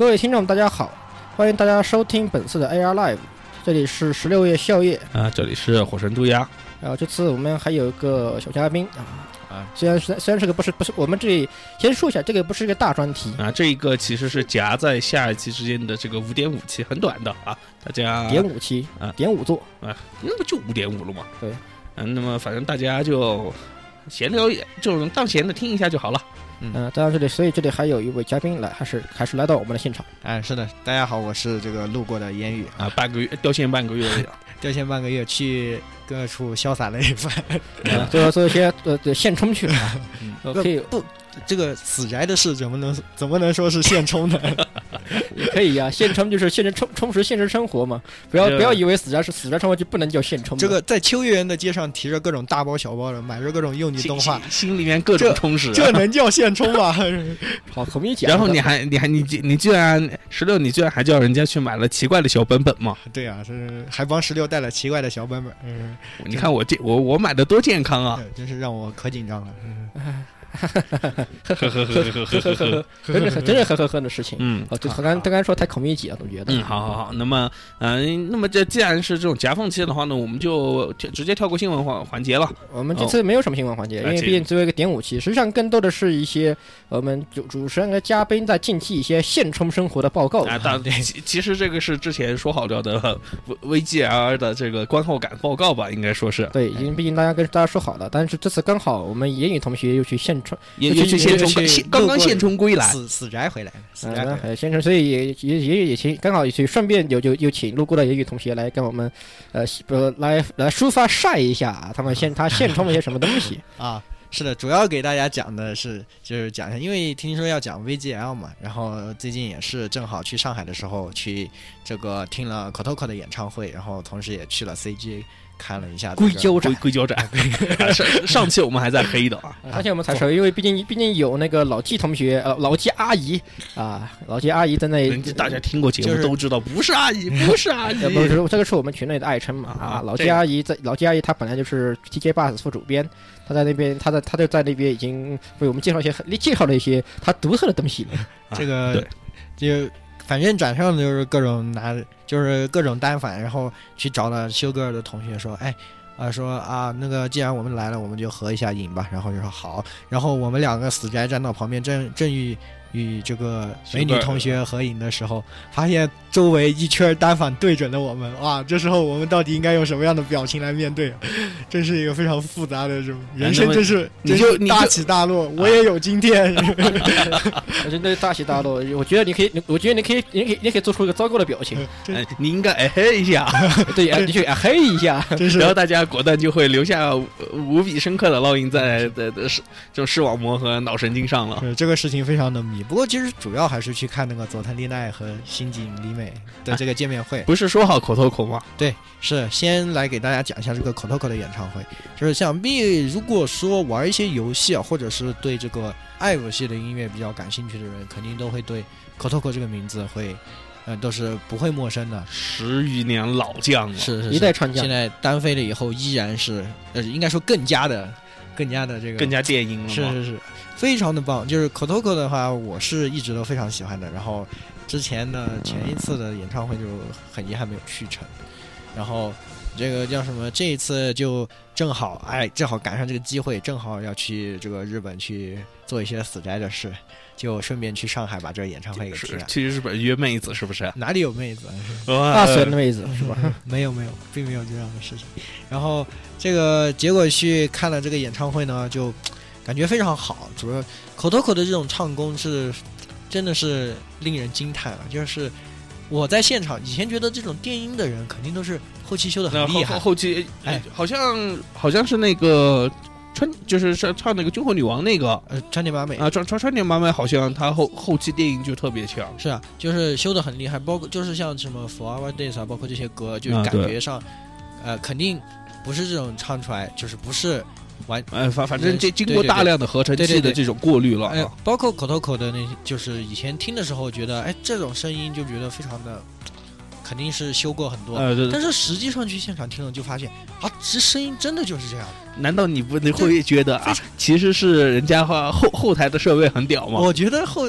呃，各位听众，大家好，欢迎大家收听本次的 AR Live，这里是十六夜宵夜啊，这里是火神渡鸦。然后这次我们还有一个小嘉宾啊啊，虽然虽虽然是个不是不是我们这里先说一下，这个不是一个大专题啊，这一个其实是夹在下一期之间的这个五点五期，很短的啊，大家点五期啊，点五座啊，那不就五点五了嘛？对，嗯，那么反正大家就闲聊，就当闲的听一下就好了。嗯，当然这里，所以这里还有一位嘉宾来，还是还是来到我们的现场。哎，是的，大家好，我是这个路过的烟雨啊，半个月掉线半个月，掉线半个月 去各处潇洒了一番，最后做一些呃现充去了。可以不，这个死宅的事怎么能怎么能说是现充呢？也 可以呀，现充就是现实充充实现实生活嘛。不要不要以为死宅是死宅生活就不能叫现充。这个在秋叶原的街上提着各种大包小包的，买着各种幼女动画，心里面各种充实，这能叫现充吗？好，可以讲。然后你还你还你你居然十六，你居然还叫人家去买了奇怪的小本本嘛？对啊，是还帮十六带了奇怪的小本本。嗯，你看我这我我买的多健康啊！真是让我可紧张了。呵 呵呵呵呵呵呵呵呵呵，真是真是呵呵呵的事情。嗯，哦，就他刚他刚说太口密集了，总觉得。嗯，好好好。那么，嗯，那么这既然是这种夹缝期的话呢，我们就直接跳过新闻环环节了。我们这次没有什么新闻环节，因为毕竟作为一个点五期，实际上更多的是一些我们主主持人和嘉宾在近期一些现充生活的报告。啊，当然，其实这个是之前说好了的 V G L 的这个观后感报告吧，应该说是。对，因为毕竟大家跟大家说好了，但是这次刚好我们言语同学又去现充，也去。现充刚刚现充归来，死死宅回来，死宅现充，所以也也也也请刚好也去顺便有就又请路过的言语同学来跟我们，呃，不来来抒发晒一下他们现他现充了些什么东西 啊？是的，主要给大家讲的是就是讲一下，因为听说要讲 VGL 嘛，然后最近也是正好去上海的时候去这个听了 Kotoko 的演唱会，然后同时也去了 CG。看了一下硅胶展，硅胶展。上上期我们还在黑的啊，上期我们才说，因为毕竟毕竟有那个老季同学，呃，老季阿姨啊，老季阿姨在那，大家听过节目都知道，不是阿姨，不是阿姨，不是这个是我们群内的爱称嘛啊，老季阿姨在，老季阿姨她本来就是 TJ Bus 副主编，她在那边，她在她就在那边已经为我们介绍一些介绍了一些她独特的东西了，这个就。反正转上就是各种拿，就是各种单反，然后去找了修格尔的同学说：“哎，啊，说啊，那个既然我们来了，我们就合一下影吧。”然后就说好。然后我们两个死宅站到旁边，正正欲与这个美女同学合影的时候，发现周围一圈单反对准了我们。哇，这时候我们到底应该用什么样的表情来面对？真是一个非常复杂的这种人生，真是你就大起大落。我也有今天。真的大起大落，我觉得你可以，我觉得你可以，你可以，你可以做出一个糟糕的表情。你应该哎嘿一下，对，你去哎嘿一下，然后大家果断就会留下无比深刻的烙印在的的视就视网膜和脑神经上了。这个事情非常的迷，不过其实主要还是去看那个佐藤丽奈和新井里美的这个见面会。不是说好口头口吗？对，是先来给大家讲一下这个口头口的演唱会。就是想必如果说玩一些游戏啊，或者是对这个。爱游戏的音乐比较感兴趣的人，肯定都会对 Kotoko 这个名字会，呃，都是不会陌生的。十余年老将了，是是一代传将。现在单飞了以后，依然是，呃，应该说更加的，更加的这个，更加电音了。是是是，非常的棒。就是 Kotoko 的话，我是一直都非常喜欢的。然后之前的前一次的演唱会就很遗憾没有去成，然后。这个叫什么？这一次就正好，哎，正好赶上这个机会，正好要去这个日本去做一些死宅的事，就顺便去上海把这个演唱会给听了。去日本约妹子是不是？哪里有妹子？大神的妹子是吧？没有没有，并没有这样的事情。然后这个结果去看了这个演唱会呢，就感觉非常好。主要口头口的这种唱功是真的是令人惊叹啊！就是我在现场以前觉得这种电音的人肯定都是。后期修的很厉害，后期哎，好像好像是那个川，就是唱唱那个军火女王那个呃川田麻美啊，川川川田麻美好像他后后期电影就特别强，是啊，就是修的很厉害，包括就是像什么 Forever Days 啊，包括这些歌，就感觉上呃肯定不是这种唱出来，就是不是完哎反反正这经过大量的合成器的这种过滤了，哎，包括口头口的那些，就是以前听的时候觉得哎这种声音就觉得非常的。肯定是修过很多，但是实际上去现场听了就发现啊，这声音真的就是这样。难道你不会觉得啊，其实是人家后后后台的设备很屌吗？我觉得后，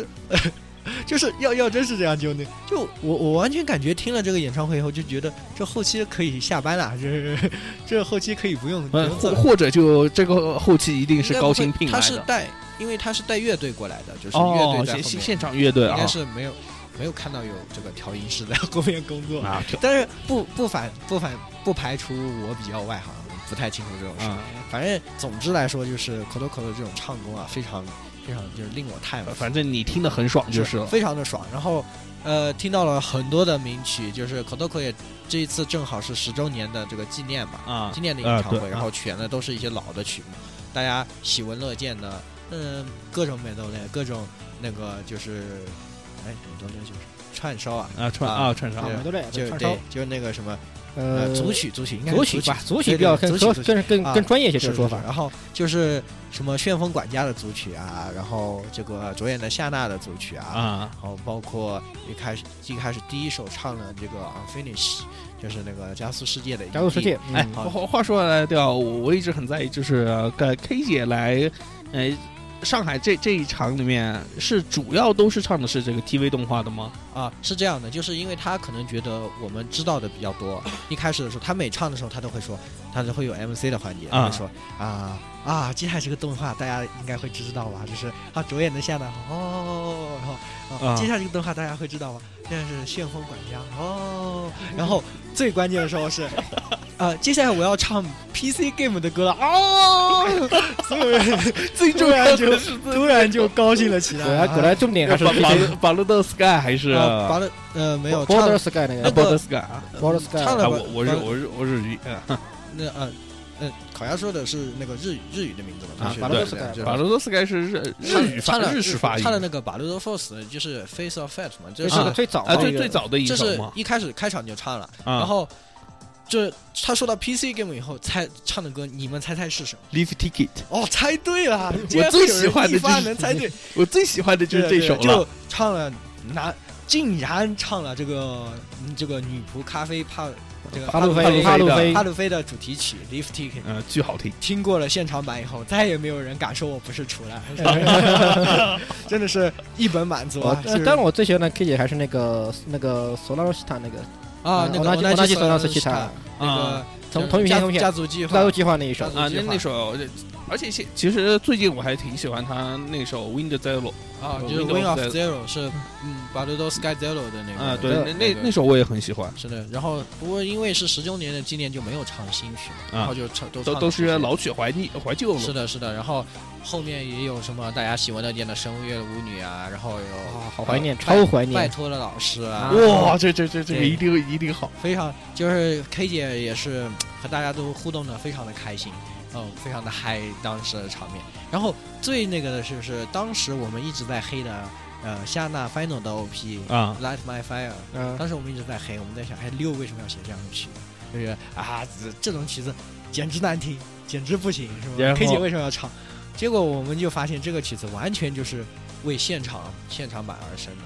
就是要要真是这样就那就我我完全感觉听了这个演唱会以后就觉得这后期可以下班了，这这后期可以不用不呃用做或或者就这个后期一定是高薪聘他来的。是带，因为他是带乐队过来的，就是乐哦队，现现现场乐队啊应该是没有没有看到有这个调音师在后面工作，啊 但是不不反不反不排除我比较外行，不太清楚这种事。啊，反正总之来说，就是口头口头这种唱功啊，非常非常就是令我叹服，反正你听得很爽就是了。非常的爽。然后呃，听到了很多的名曲，就是口头口也这一次正好是十周年的这个纪念嘛，啊纪念的演唱会，然后选的都是一些老的曲目，大家喜闻乐见的，嗯，各种美豆类，各种那个就是，哎，美豆类就是串烧啊，啊串啊啊串烧对对不对？就串烧对，就是那个什么呃呃组曲组曲应该是组组曲吧，组曲比较对更更更专业一些这个说法。然后就是什么旋风管家的组曲啊，然后这个卓演的夏娜的组曲啊，啊然后包括一开始一开始第一首唱的这个 Unfinish，就是那个加速世界的加速世界，哎，嗯话话说来掉，我我一直很在意，就是跟 K 姐来，呃，上海这这一场里面是主要都是唱的是这个 TV 动画的吗？啊，是这样的，就是因为他可能觉得我们知道的比较多。一开始的时候，他每唱的时候，他都会说，他都会有 MC 的环节，他啊会说啊啊，接下来这个动画大家应该会知道吧？就是他主演的夏娜哦，然后啊，啊接下来这个动画大家会知道吗？现在是旋风管家哦，然 后最关键的时候是。呃，接下来我要唱 PC game 的歌了哦，所有人 最重要的是突然就高兴了起来。果然果然重点还是巴巴 PC 巴鲁德 Sky 还是啊，拔了呃没有唱 Border Sky 那那个个 Border Sky 啊？Border Sky 啊，唱了我我是我是我是日语，啊那呃呃，烤鸭说的是那个日语日语的名字嘛？就是啊巴鲁德对 Sky 就是巴鲁多斯盖是日日语发日式发音他的那个巴鲁多 Force 就是 Face of Fat 嘛，这是个最早啊，最的一个最早的一这是，一开始开场就唱了，啊然后这他说到 PC game 以后，猜唱的歌，你们猜猜是什么？Leave Ticket，哦，猜对了！我最喜欢的一是能猜对，我最喜欢的就是这首了就。唱了拿。竟然唱了这个嗯这个女仆咖啡帕这个哈路飞飞帕路飞哈路飞的主题曲《Lift Ticket》，嗯，巨好听。听过了现场版以后，再也没有人敢说我不是处男，真的是一本满足我啊！是。呃当然我最喜欢的 K 姐还是那个那个索拉罗西塔那个。啊，那个我拿起索拉罗西塔塔，那个啊从同一家片同片家族计划。家族计划那一首。啊那那首，而且现其实最近我还挺喜欢他那首《Wind Zero》啊，就是 Windows Win of Zero 是嗯 b a l d o Sky Zero 的那个啊，对，那那那那首我也很喜欢，是的，然后不过因为是十周年的纪念，就没有唱新曲然后就唱都都是老曲怀念怀旧了。是的，是的，然后后面也有什么大家喜闻乐见的声乐舞女啊，然后有啊，好怀念，呃超怀念拜。托了老师啊，哇，这这这这个一定一定好。非常就是 K 姐也是和大家都互动的非常的开心，嗯，非常的嗨当时的场面。然后最那个的是是当时我们一直在黑的呃夏娜 Final 的 OP 啊 Light My Fire，嗯，当时我们一直在黑，我们在想，哎，六为什么要写这样的曲？就是啊，这这种曲子简直难听，简直不行，是吧？K 姐为什么要唱？结果我们就发现这个曲子完全就是为现场现场版而生的，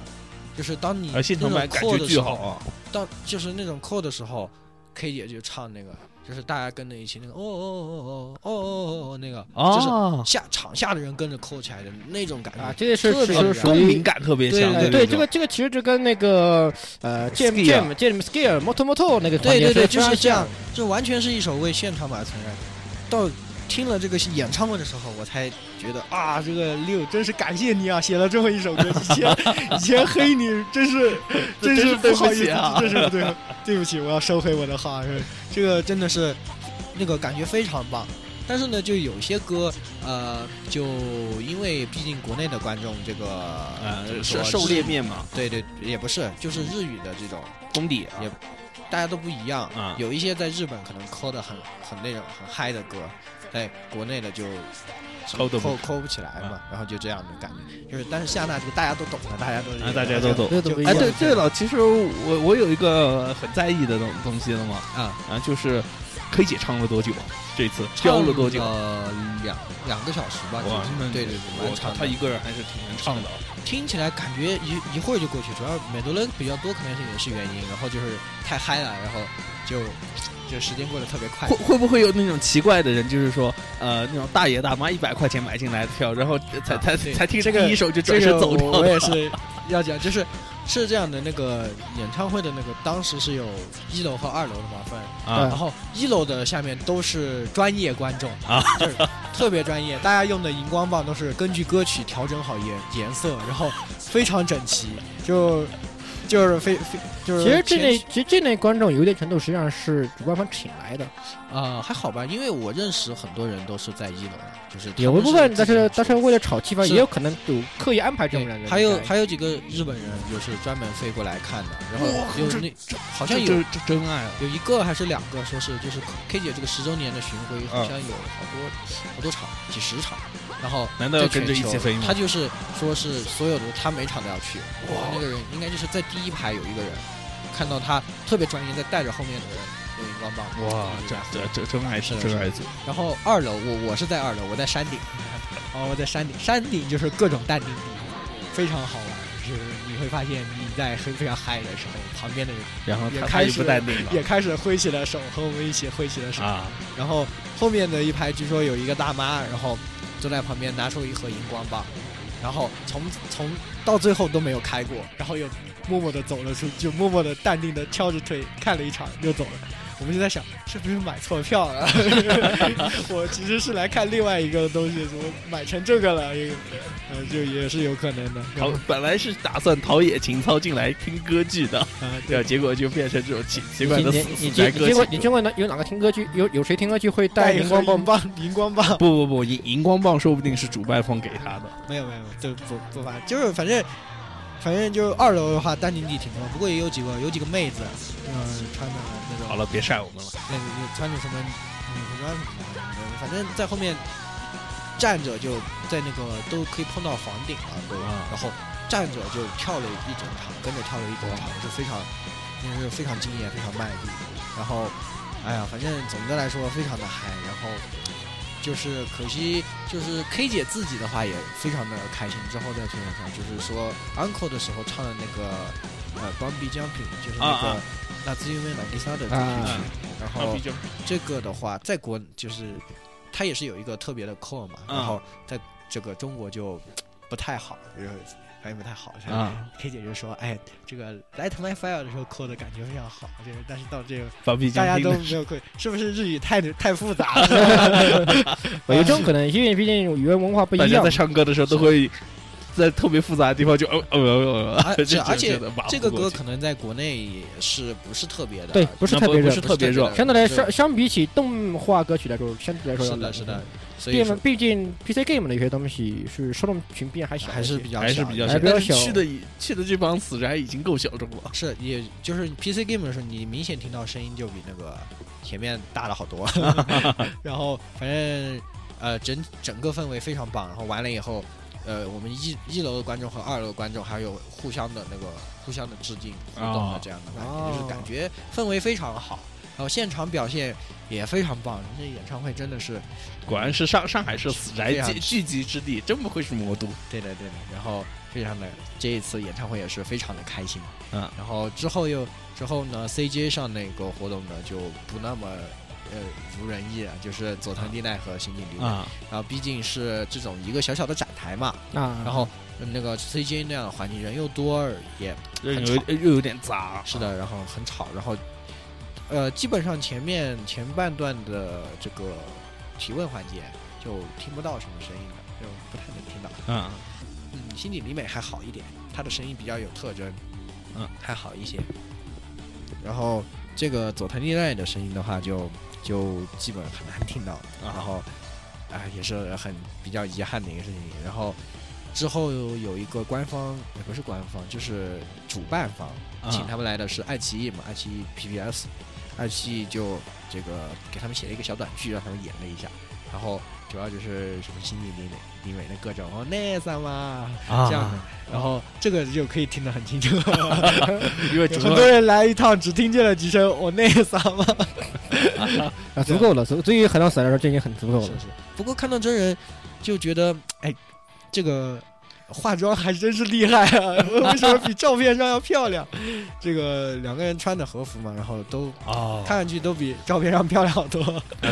就是当你而现场版的时候啊！当就是那种扣的时候，K 姐就唱那个，就是大家跟着一起那个哦哦哦哦哦哦哦那个，就是，下场下的人跟着扣起来的那种感觉。啊，这个是特别是属于共鸣感特别强。对对，这个这个其实就跟那个呃 Jam jam Jam Scare Moto Moto 那个对对对，就是这样像，，这完全是一首为现场版存在的。到听了这个演唱会的时候，我才觉得啊，这个六真是感谢你啊，写了这么一首歌。以前 以前黑你 真是真是对不好意思起啊 真是对对不起，我要收回我的话。是这个真的是那个感觉非常棒。但是呢，就有些歌，呃，就因为毕竟国内的观众这个呃怎么说狩狩猎面嘛，对对，也不是，就是日语的这种功底啊也大家都不一样啊有一些在日本可能抠的很很那种很嗨的歌，在国内的就抠抠抠不起来嘛，然后就这样的感觉。就是但是夏娜这个大家都懂的，大家都啊，大家都懂。哎。对对了，其实我我有一个很在意的东东西了嘛，啊，啊，就是 K 姐唱了多久？这次教了多久？呃，两两个小时吧。哇对对对，我蛮长的。他一个人还是挺能唱的。听起来感觉一一会儿就过去，主要美杜伦比较多，可能是也是原因，然后就是太嗨了，然后就就时间过得特别快会。会不会有那种奇怪的人，就是说，呃，那种大爷大妈一百块钱买进来的票，然后 才才才听这个第一首就这个转身走掉我 我也是要讲就是是这样的，那个演唱会的那个当时是有一楼和二楼的嘛分，啊。然后一楼的下面都是专业观众啊，就是特别专业，大家用的荧光棒都是根据歌曲调整好颜颜色，然后非常整齐，就就是非非就是其实这类其实这类观众有一定程度实际上是主办方请来的，啊、还好吧，因为我认识很多人都是在一楼的，就是他有一部分但是但是为了炒气氛，也有可能有刻意安排这种人对，的。还有还有几个日本人就是专门飞过来看的，然后有那好像有这这这真爱啊！有一个还是两个，说是就是 K 姐这个十周年的巡回，好啊像有好多好多场，几十场，然后难道要跟着一起飞吗他就是说是所有的他每场都要去，哇那个人应该就是在第一排有一个人，看到他特别专业，在带着后面的人用荧光棒，哇，这这这真爱是是的真爱组然后二楼，我我是在二楼，我在山顶，哦，我在山顶，山顶就是各种淡定地，非常好玩。就是你会发现你在很非常嗨的时候，旁边的人然后也开始不淡定了也开始挥起了手，和我们一起挥起了手。啊！然后后面的一排据说有一个大妈，然后坐在旁边拿出一盒荧光棒，然后从从到最后都没有开过，然后又默默的走了出，就默默的淡定的翘着腿看了一场又走了。我们就在想，是不是买错票了？我其实是来看另外一个东西，怎么买成这个了？这个，呃，就也是有可能的。然陶后本来是打算陶冶情操进来听歌剧的，啊，对，结果就变成这种奇奇怪的死你你死宅歌你结果你曲。见过哪有哪个听歌剧有有谁听歌剧会带带荧光棒？棒，荧光棒，不不不，荧荧光棒说不定是主办方给他的。没有没有，就不不发，就是反正反正就二楼的话，淡定地挺多，不过也有几个有几个妹子，嗯，穿的那种好了，别晒我们了。那个穿着什么女服装什么的，反正在后面站着就在那个都可以碰到房顶了都，啊然后站着就跳了一整场，跟着跳了一整场，是非常真是非常敬业，非常卖力。然后，哎呀，反正总的来说非常的嗨，然后。就是可惜，就是 K 姐自己的话也非常的开心。之后在推特上，就是说 Uncle 的时候唱的那个呃《Bumby Jumping》，就是那个那自因为兰迪莎的主题啊曲。然后这个的话，在国就是它也是有一个特别的 core 嘛，嗯然后在这个中国就不太好，就是反应不太好。啊，K 姐就说：“哎，这个 Light My Fire 的时候扣的感觉非常好，就是但是到这个大家都没有扣，是不是日语太太复杂了？有这种可能，因为毕竟语言文化不一样大家在。唱歌的时候都会在特别复杂的地方就哦哦哦而 哦，且而且这个歌歌可能在国内也是不是特别的，对，不是特别热不不是，特别热相对来说相相比起动画歌曲来说，相对来说是的，是的，，毕说毕竟 PC game 的一些东西是受众群变还小，还是比较还是小一点比较小，还比较小去的去的这帮死宅已经够小众了。是，也就是 PC game 的时候，你明显听到声音就比那个前面大了好多。然后反正呃整整个氛围非常棒。然后完了以后，呃，我们一一楼的观众和二楼的观众还有互相的那个互相的致敬互动的哦这样的感觉，哦就是感觉氛围非常好。然后现场表现也非常棒，这演唱会真的是果然是上上海是死宅聚聚集之地，真不愧是魔都。对的对的。然后非常的这一次演唱会也是非常的开心。嗯，然后之后又之后呢，CJ 上那个活动呢就不那么呃如人意了，就是佐藤地奈和新井里奈。啊，然后毕竟是这种一个小小的展台嘛，啊，然后呃那个 CJ 那样的环境人又多，也人有又有点杂。是的，然后很吵，然后呃基本上前面前半段的这个提问环节就听不到什么声音了，就不太能听到。嗯，嗯，新井里美还好一点，她的声音比较有特征，嗯，还好一些。然后这个佐藤利奈的声音的话就，就基本很难听到。啊然后，啊、也是很比较遗憾的一个事情。然后之后有一个官方，也不是官方，就是主办方，啊请他们来的是爱奇艺嘛，爱奇艺 PPS，爱奇艺就这个给他们写了一个小短剧，让他们演了一下。然后主要就是什么新井里美丁美的各种哦那什么啊这样的，然后这个就可以听得很清楚。因为很多人来一趟只听见了几声哦那啥嘛。啊，足够了，足对于海盗死来说，这已经很足够了。是是。不过看到真人就觉得，哎，这个化妆还真是厉害啊！为什么比照片上要漂亮？这个两个人穿的和服嘛，然后都哦看上去都比照片上漂亮好多。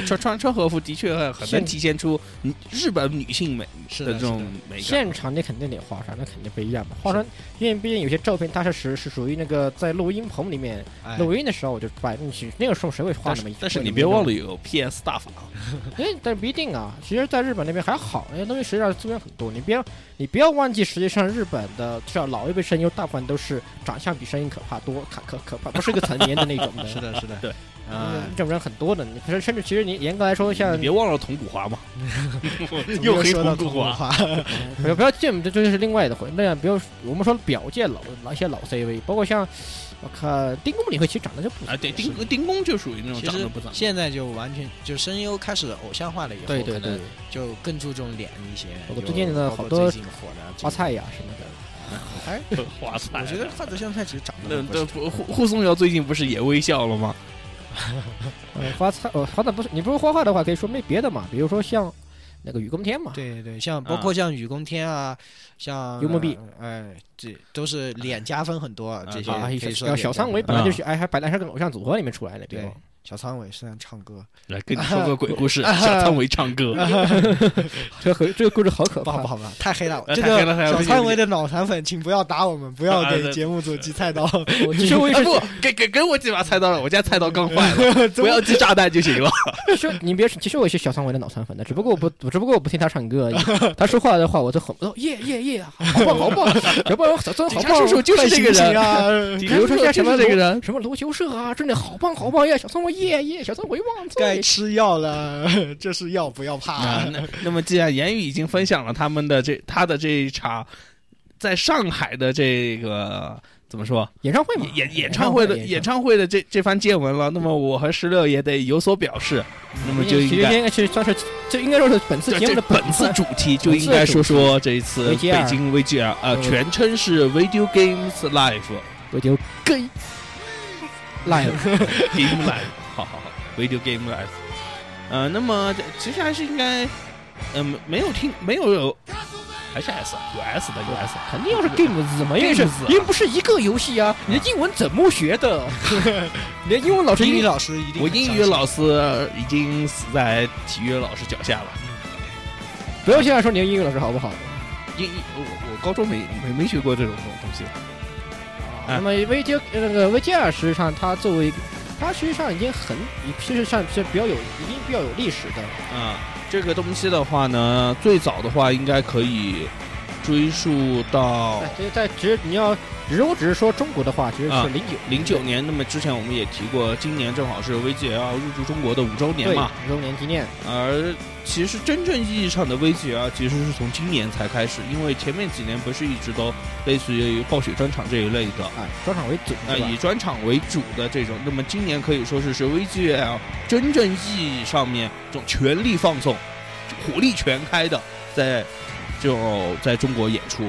穿穿穿和服的确很能体现出日本女性美是的这种美感。现场你肯定得化妆，那肯定不一样嘛。化妆，因为毕竟有些照片它是是是属于那个在录音棚里面哎录音的时候我就摆进去，那个时候谁会画但是那么一？但是你别忘了，有 PS 大法，哎，但不一定啊。其实，在日本那边还好，那些东西实际上资源很多。你别你不要忘记，实际上日本的至少老一辈声优大部分都是长相比声音可怕多，可可可怕，不是个成年的那种的。是的，是的，对啊嗯，这种人很多的。你可是甚至其实你严格来说，像你别忘了铜鼓华嘛 又黑说到铜鼓华。不要不要见，这这就是另外的回。那样比如我们说表界老老一些老 CV，包括像我看丁公里会其实长得就不啊，对，丁丁公就属于那种长得不长。现在就完全就声优开始偶像化了以后，对对对就更注重脸一些。就包括最近的好多火的花，菜呀什么的。哎，花菜，我觉得花泽香菜其实长那得那不护护送瑶最近不是也微笑了吗？呃，花菜呃，花菜不是你不是画画的话，可以说没别的嘛，比如说像那个雨宫天嘛，对对，像包括像雨宫天啊，像幽默币呃哎，这都是脸加分很多，这些啊，可以说小小仓唯本来就是哎，还本来是个偶像组合里面出来的，对吧对？小仓伟虽然唱歌，来跟你说个鬼故事，小仓伟唱歌，这 个这个故事好可怕不好不。好不好，太黑了。呃这个小仓唯的脑残粉，请不要打我们，不要给节目组寄菜刀。我其实我不，给给给我几把菜刀了，我家菜刀刚坏了，不要寄炸弹就行了。其实你别，其实我也是小仓伟的脑残粉的，只不过我不，只不过我不听他唱歌而已。他说话的话，我都很哦耶耶耶，好棒好棒，要不然小仓好棒叔叔就是这个人啊！比比如说像什么这个人，什么罗球社啊，真的好棒好棒呀！小仓唯耶耶，小仓唯万该！吃药了，这是药，不要怕。啊，那那么既然言语已经分享了他们的这他的这一场在上海的这个怎么说？演唱会嘛，演演唱会的演演唱会。的这这番见闻了，那么我和石榴也得有所表示，那么就其实应该。应该是算是，这应该说是本次节目的本次主题就应该说说这一次北京 VGR，呃，全称是 Video Games gay live，Game Live，好好好，Video Game Live，呃，那么这其实还是应该，嗯、没有听没有有，还是 S 有 S 的有 S，肯定要是 game 字嘛，因为是为不是一个游戏啊，你的英文怎么学的？你的英文老师英语老师一定我英语老师已经死在体育老师脚下了。不要现在说你的英语老师好不好？英我我高中没没没学过这种东西。啊那么 VG 那个 VGR 实际上它作为它实际上已经很，其实上是比较有已经比较有历史的。啊，这个东西的话呢，最早的话应该可以追溯到哎这在只你要只是我只是说中国的话，其实啊是零九零九年。那么之前我们也提过，今年正好是 VGL 入驻中国的五周年嘛。五周年纪念。而其实真正意义上的 VGL 其实是从今年才开始，因为前面几年不是一直都类似于暴雪专场这一类的。啊，专场为主呃，是吧以专场为主的这种，那么今年可以说是是 VGL 真正意义上面这种全力放送、火力全开的，在就在中国演出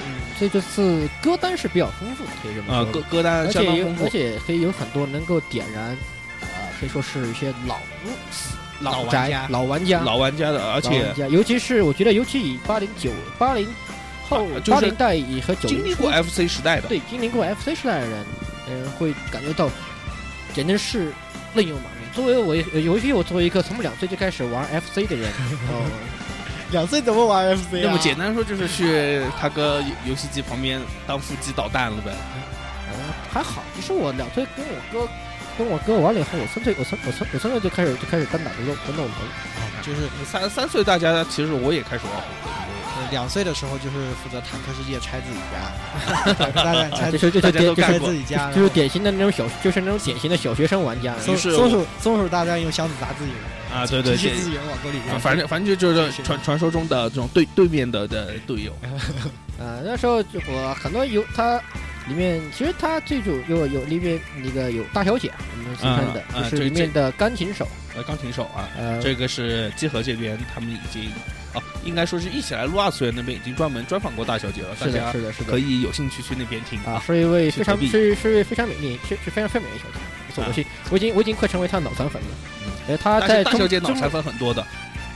嗯所以这次歌单是比较丰富的，可以这么啊，说。歌歌单相当丰富而。且可以有很多能够点燃，啊，可以说是一些老老玩宅家老玩家，老玩家的，而且，尤其是我觉得，尤其以八零九八零后八零代以和九零经历过 FC 时代的，对经历过 FC 时代的人，嗯，会感觉到简直是泪流满面。作为我，尤其我作为一个从两岁就开始玩 FC 的人，哦，两岁怎么玩 FC 啊？那么简单说就是去他哥游戏机旁边当腹肌导弹了呗。嗯还好。其实我两岁跟我哥跟我哥玩了以后，我三岁我三我三我三岁就开始就开始单打独斗魂斗罗。就是三三岁大家其实我也开始玩两岁的时候，就是负责坦克世界拆自己家，大战拆这是这大是典拆自己家，就是典型的那种小，就是那种典型的小学生玩家。松松鼠松鼠大战用箱子砸自己人啊，对对，机器这自己人往沟里扔。反正反正就就是传传说中的这种对对面的的队友。啊，那时候就我很多有它里面，其实它最主有有里面那个有大小姐，我们形成的就是里面的钢琴手，呃，钢琴手啊，呃，这个是集合这边他们已经哦，应该说是一起来录二次元那边已经专门专访过大小姐了，大是的，家是的，是的，可以有兴趣去那边听。啊，。是一位非常是是一位非常美丽，是是非常非常美丽的小姐，不错，啊。我去，我已经我已经快成为她的脑残粉了。嗯。呃，她在大小姐脑残粉很多的，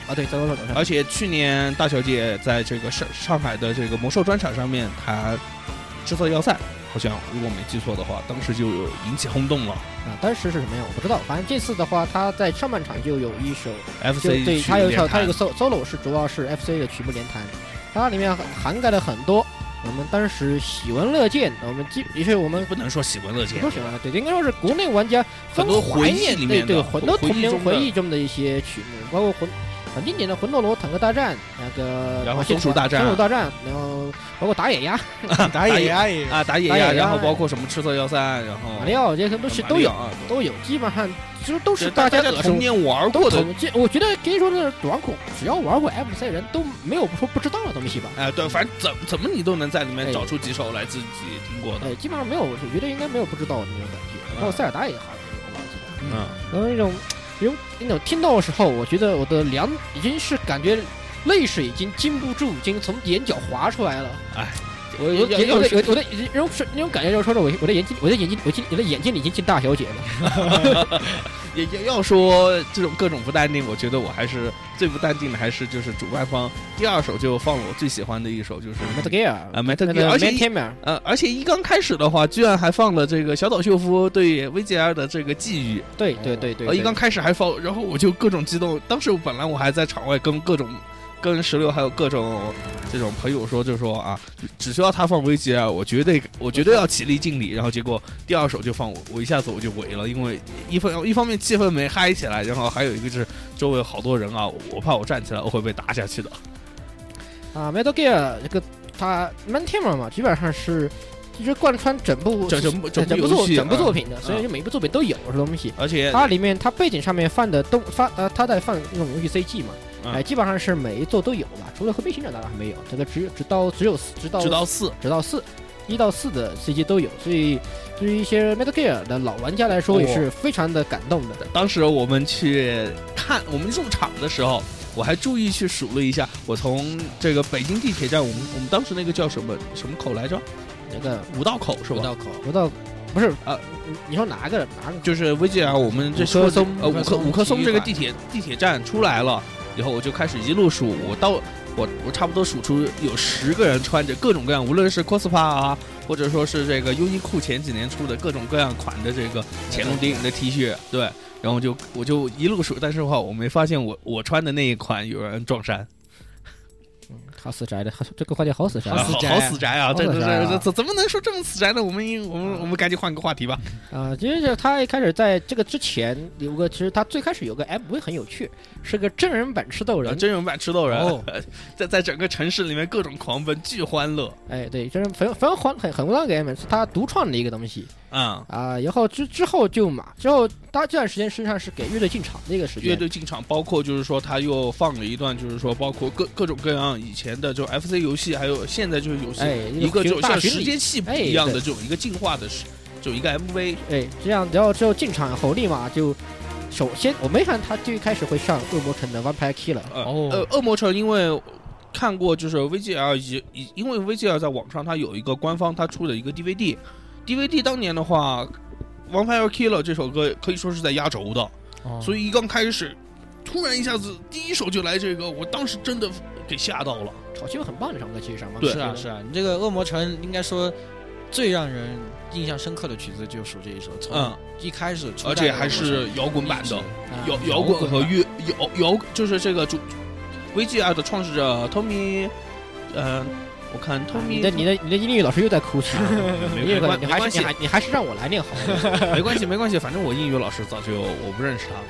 啊，对，在魔兽岛上，而且去年大小姐在这个上上海的这个魔兽专场上面，她制作要塞，好像如果没记错的话，当时就有引起轰动了。啊，当时是什么样我不知道，反正这次的话，他在上半场就有一首，FC 对他有一首，他有弹个 solo solo 是主要是 FC 的曲目连弹，它里面涵盖了很多我们当时喜闻乐见，我们基也是我们不能说喜闻乐见。不，喜欢对，应该说是国内玩家很多怀回忆念里面的对对很多童年回忆中的一些曲目，包括魂很经典的《魂斗罗坦克大战》，那个然后松鼠大战松鼠大战，然后包括打野鸭、打野鸭也啊，打野呀，打野呀然后包括什么赤色幺三，然后马里奥这些东西都有啊都有，基本上其实都是大家童年玩都过的。这，我觉得可以说是玩过，只要玩过 FC 人都没有说不知道的东西吧。哎，对，反正怎怎么你都能在里面哎找出几首来自己听过的。哎，基本上没有，我觉得应该没有不知道的那种感觉。然后塞尔达也好我忘，记了。嗯，然后那种，因为那听到的时候，我觉得我的两已经是感觉泪水已经禁不住，已经从眼角滑出来了。哎，我我我的我的我的那种是那种感觉，就是说是我我的眼睛我的眼睛我进我的眼睛里已经进大小姐了。也要要说这种各种不淡定，我觉得我还是最不淡定的，还是就是主办方第二首就放了我最喜欢的一首，就是 Metal Gear》啊，《Metal Gear 而且一天面呃，而且一刚开始的话，居然还放了这个小岛秀夫对 VGR 的这个寄语，对对对对，呃，一刚开始还放，然后我就各种激动。当时本来我还在场外跟各种跟石榴还有各种这种朋友说，就说啊，只需要他放危机啊我绝对我绝对要起立敬礼。然后结果第二首就放我，我一下子我就围了，因为一方一方面气氛没嗨起来，然后还有一个就是周围好多人啊，我怕我站起来我会被打下去的。啊，Metal Gear 这个它 Man t e m 嘛，基本上是一直贯穿整部整整部整部作整部嗯作品的，所以就每一部作品都有这东西。而且它里面它背景上面放的动发呃，它在放那种游戏 CG 嘛，嗯哎，基本上是每一座都有吧，除了和平行者大概还没有，这个只有直到只有四直到直到四，直到四，一到四的 CG 都有，所以对于一些 Metal Gear 的老玩家来说哦也是非常的感动的。当时我们去看我们入场的时候，我还注意去数了一下，我从这个北京地铁站，我们我们当时那个叫什么什么口来着？那个五道口是吧？五道口五道不是啊你你说哪个哪个？就是 VGR，我们这五棵松呃五棵五棵松这个地铁地铁站出来了以后，我就开始一路数，我到我我差不多数出有十个人穿着各种各样，无论是 cosplay 啊，或者说是这个优衣库前几年出的各种各样款的这个乾隆电影的 T 恤，对，然后就我就一路数，但是的话我没发现我我穿的那一款有人撞衫，好死宅的，好这个话题好死宅啊啊死宅好死宅啊！好这这这怎怎么能说这么死宅呢？我们应我们我们赶紧换个话题吧。啊！其实他一开始在这个之前有个，其实他最开始有个 MV 很有趣，是个真人版吃豆人。真人版吃豆人哦，在在整个城市里面各种狂奔，巨欢乐。哎，对，真人非常非常欢很很欢乐个 MV，是他独创的一个东西啊、啊。然后之之后就嘛，之后他这段时间实际上是给乐队进场的一个时间。乐队进场，包括就是说他又放了一段，就是说包括各各种各样以前的这种 FC 游戏，还有现在就是游戏，哎，一个就像时间系哎一样的这种一个进化的时，就一个 MV。哎，这样，然后之后进场以后，立马就首先我没想到他最开始会上恶魔城的 Vampire Killer，呃、哦呃，恶魔城因为看过就是 VGL 以以因为 VGL 在网上它有一个官方它出的一个 DVD，DVD 当年的话，《Vampire Killer》这首歌可以说是在压轴的，哦。所以一刚开始，突然一下子第一首就来这个，我当时真的给吓到了。炒气氛很棒的这首歌，其实上嘛。对。是啊是啊，你这个恶魔城应该说最让人印象深刻的曲子就属这一首，从嗯，一开始初而且还是摇滚版的，啊摇摇滚和乐摇摇就是这个主 VGR 的创始者 Tommy，呃，我看啊 Tommy，你的你的你的英语老师又在哭泣，没你这个你还关没关系是你还你还是让我来念好了。没关系没关系，反正我英语老师早就我不认识他了，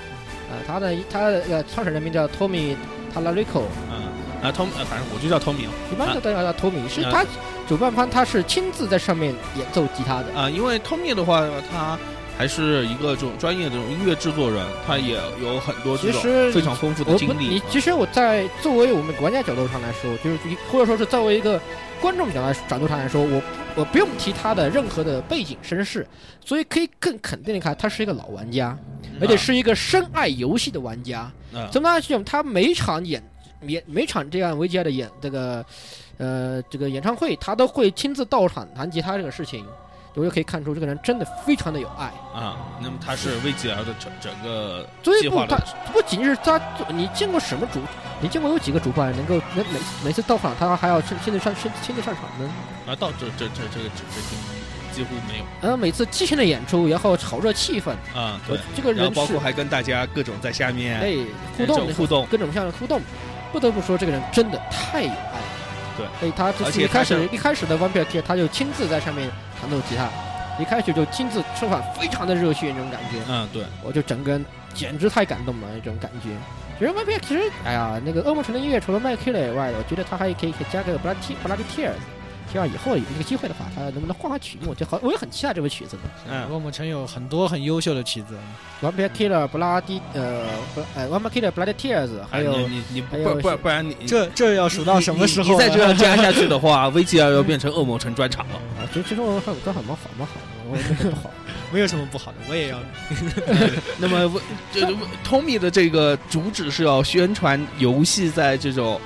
呃，他的他的呃创始人名叫 Tommy Talarico，嗯啊 Tom，呃反正我就叫 Tommy 啊一般都叫他 Tommy，是啊他主办方他是亲自在上面演奏吉他的。啊，因为 Tommy 的话，他还是一个这种专业的这种音乐制作人，他也有很多这种非常丰富的经历你。其实我在作为我们玩家角度上来说，就是或者说是作为一个观众角度角度上来说，我我不用提他的任何的背景身世，所以可以更肯定的看，他是一个老玩家，而且是一个深爱游戏的玩家。啊从他这种，他每场演演每场这样 VGI 的演这个呃这个演唱会，他都会亲自到场弹吉他这个事情。我就可以看出这个人真的非常的有爱。啊，那么他是为吉尔的整整个计划的不仅是他，你见过什么主？你见过有几个主办能够能每每次到场他还要亲亲自上亲亲自上场呢？啊，到这这这这个这这几乎没有然后每次激情的演出，然后炒热气氛，啊，对，这个人包括还跟大家各种在下面哎互动互动，各种各样的互动，不得不说这个人真的太有爱了。对，哎，他这而是一开始一开始的 One p i e 他就亲自在上面弹奏吉他，一开始就亲自吃饭，非常的热血那种感觉，嗯，对，我就整个人简直太感动了那种感觉。其实 i e 其实，哎呀，那个恶魔城的音乐除了麦克勒以外，我觉得他还可以加个 Blood Te- Bloody Tears。希望以后有这个机会的话，他能不能换换曲目？就好，我也很期待这部曲子的。嗯，恶魔城有很多很优秀的曲子，One p i e Killer、Bloody 呃 One p i e Killer、Bloody Tears，还有哎你你你不不不不然你这这要数到什么时候再这样加下去的话，维吉尔要变成恶魔城专场了。啊，其实其实我很都很蛮好蛮好的，我也没什么不好。没有什么不好的，我也要。那么为这 Tommy 的这个主旨是要宣传游戏在这种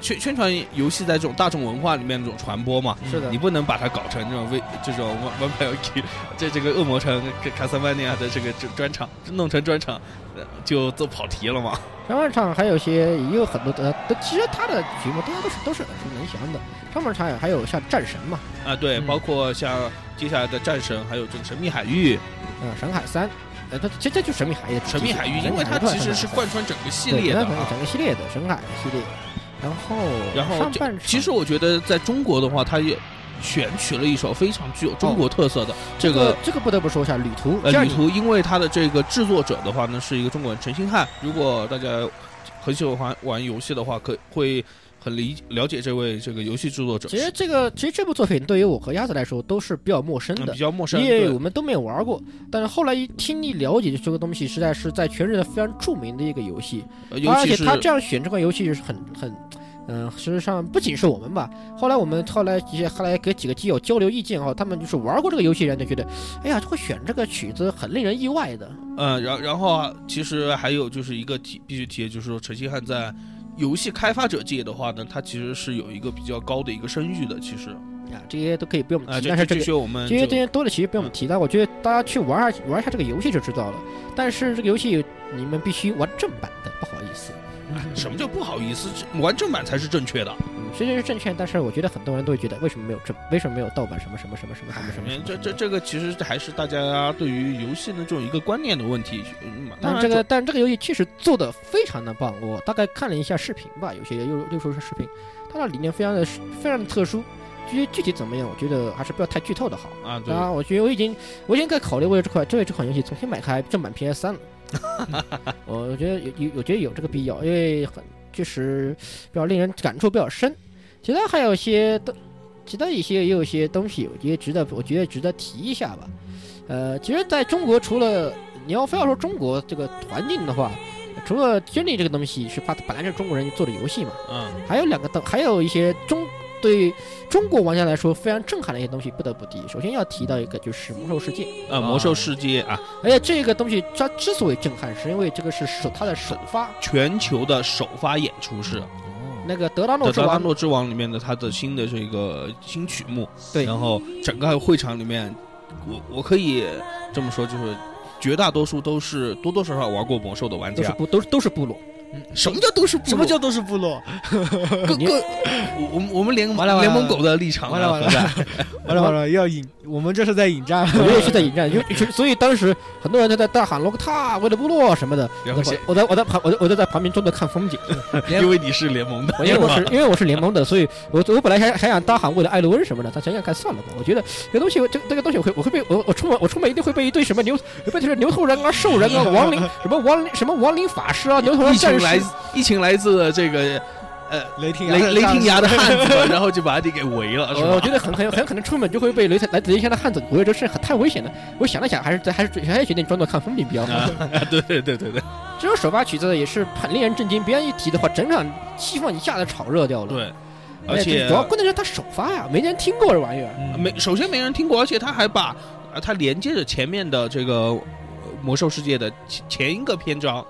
宣宣传游戏在这种大众文化里面这种传播嘛。是的你，不能把它搞成这种为这种 Key 这这个恶魔城跟卡萨曼尼亚的这个专专场，弄成专场，呃就都跑题了嘛。上半场还有些也有很多的，都其实他的题目大家都是都是耳熟能详的。上半场还有像战神嘛，啊，对，嗯包括像接下来的战神，还有这个神秘海域，嗯，神海三，呃，它其实这就神秘海域。神秘海域，因为它其实是贯穿整个系列的整个系列的神海系列。然后然后上半场其实我觉得在中国的话，他也选取了一首非常具有中国特色的这个这个这个不得不说一下旅途，呃旅途，因为它的这个制作者的话呢是一个中国人陈星汉。如果大家很喜欢玩游戏的话，可会很理了解这位这个游戏制作者。其实这个其实这部作品对于我和鸭子来说都是比较陌生的嗯比。较陌生，因为我们都没有玩过，但是后来一听一了解这个东西，实在是在全世界非常著名的一个游戏，呃尤其是而且他这样选这款游戏是很很，嗯、实际上不仅是我们吧，后来我们后来一些后来给几个基友交流意见后，他们就是玩过这个游戏的人就觉得，哎呀，会选这个曲子很令人意外的。嗯，然然后啊，其实还有就是一个提必须提，就是说陈星汉在游戏开发者界的话呢，它其实是有一个比较高的一个声誉的。其实啊，这些都可以不用啊，提，但是这些我们这些这些多的其实不用提，但我觉得大家去玩下玩一下这个游戏就知道了。但是这个游戏你们必须玩正版的，不好意思。什么叫不好意思，玩正版才是正确的。嗯，虽然是正确，但是我觉得很多人都会觉得为什么没有正，为什么没有盗版什么什么什么什么什么什么。这这这个其实还是大家对于游戏的这种一个观念的问题。嗯但这个但这个游戏确实做的非常的棒，我大概看了一下视频吧，有些又又说是视频，它的理念非常的非常的特殊。至于具体怎么样，我觉得还是不要太剧透的好。啊，对当，然，我觉得我已经我已经在考虑为了这款这为这款游戏重新买开正版 PS 三了。我觉得有有，我觉得有这个必要，因为很确实比较令人感触比较深。其他还有一些东，其他一些也有些东西，我觉得值得，我觉得值得提一下吧。呃，其实在中国，除了你要非要说中国这个环境的话，除了真理这个东西是怕本来就是中国人做的游戏嘛，嗯，还有两个东，还有一些中对中国玩家来说非常震撼的一些东西不得不提。首先要提到一个就是魔兽世界，啊，魔兽世界啊，而且这个东西它之所以震撼，是因为这个是首它的首发，全球的首发演出是那个德拉诺《之王，德拉诺之王》里面的他的新的这个新曲目，对然后整个会场里面，我我可以这么说，就是绝大多数都是多多少少玩过魔兽的玩家。都是部都是都是部落，什么叫都是部落什么叫都是部落？你各各？我我们我们联完了完了联盟狗的立场完了完了完了完了，要引，我们这是在引战。我们也是在引战，因为所以当时很多人都在大喊罗克塔为了部落什么的，我在我在旁我在我就在旁边装作看风景，因为你是联盟的，因为我是因为我是联盟的，所以我我本来还还想大喊为了艾罗恩什么的，但想想看算了吧，我觉得这个东西这这个东西我会我会被我我出门我出门一定会被一堆什么牛，被就是牛头人啊兽人啊 亡灵什么亡灵什么亡灵法师啊牛头人一群来士。一群来自这个呃雷霆雷雷霆崖的汉子，然后就把你给围了？我我觉得很很很可能出门就会被雷来自雷霆的汉子围着，这事很太危险了。我想了想，还是还是还是决定装作看风景比较好。啊，对对对对对这首首发曲子也是很令人震惊，别人一提的话，整场气氛一下子炒热掉了。对，哎，而且主要关键是他首发呀，没人听过这玩意儿。嗯没首先没人听过，而且他还把呃他连接着前面的这个呃魔兽世界的前前一个篇章，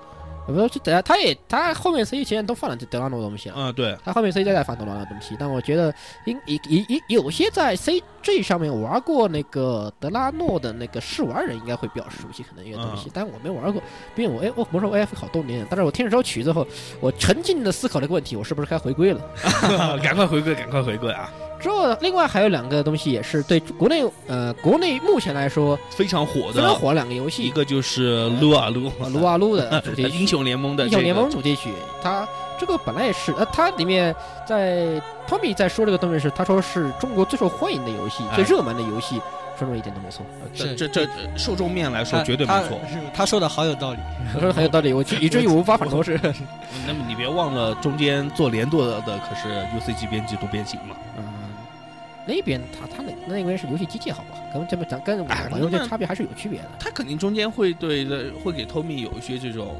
不是，就等下他也他后面 C 前都放了德拉诺的东西了。嗯，对，他后面 C 再放德拉诺的东西，但我觉得应也也也有些在 CG 上面玩过那个德拉诺的那个试玩人应该会比较熟悉，可能一个东西，但我没玩过，毕竟我哎我魔兽 AF 好多年，但是我听了这首曲子后，我沉浸的思考这个问题，我是不是该回归了？赶快回归，赶快回归啊！之后，另外还有两个东西也是对国内呃国内目前来说非常火的非常，火的两个游戏，一个就是撸啊撸，啊撸啊撸的 主题曲，英雄联盟的英雄联盟主题曲，它这个本来也是，呃，它里面在 Tommy 在说这个东西时，他说是中国最受欢迎的游戏，哎。最热门的游戏，说的一点都没错，这这这受众面来说绝对没错。是他说的好有道理。他说的很有道理，我 以至于我无法反驳是，那么你别忘了，中间做联动的可是 UCG 编辑多边形嘛。嗯，那边他他那那边是游戏机器好不好，跟这边咱跟哎网游这差别还是有区别的。他肯定中间会对的会给 Tommy 有一些这种